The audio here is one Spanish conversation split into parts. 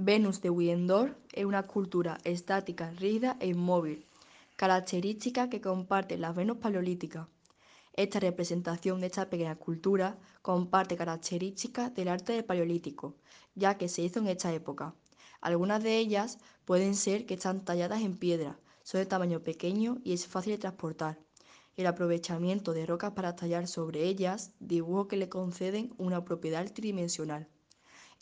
Venus de Willendorf es una cultura estática, rígida e inmóvil, característica que comparte las Venus paleolíticas. Esta representación de esta pequeña cultura comparte características del arte del Paleolítico, ya que se hizo en esta época. Algunas de ellas pueden ser que están talladas en piedra, son de tamaño pequeño y es fácil de transportar. El aprovechamiento de rocas para tallar sobre ellas, dibujo que le conceden una propiedad tridimensional.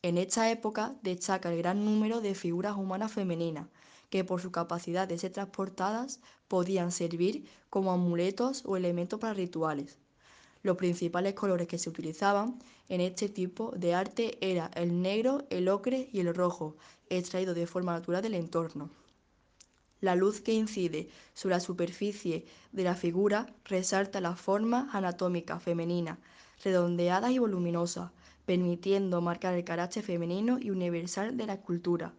En esta época destaca el gran número de figuras humanas femeninas, que por su capacidad de ser transportadas podían servir como amuletos o elementos para rituales. Los principales colores que se utilizaban en este tipo de arte era el negro, el ocre y el rojo, extraído de forma natural del entorno. La luz que incide sobre la superficie de la figura resalta la forma anatómica femenina, redondeada y voluminosa, permitiendo marcar el carácter femenino y universal de la escultura.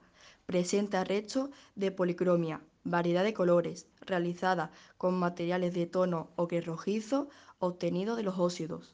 Presenta restos de policromia, variedad de colores, realizada con materiales de tono ocre rojizo obtenido de los óxidos.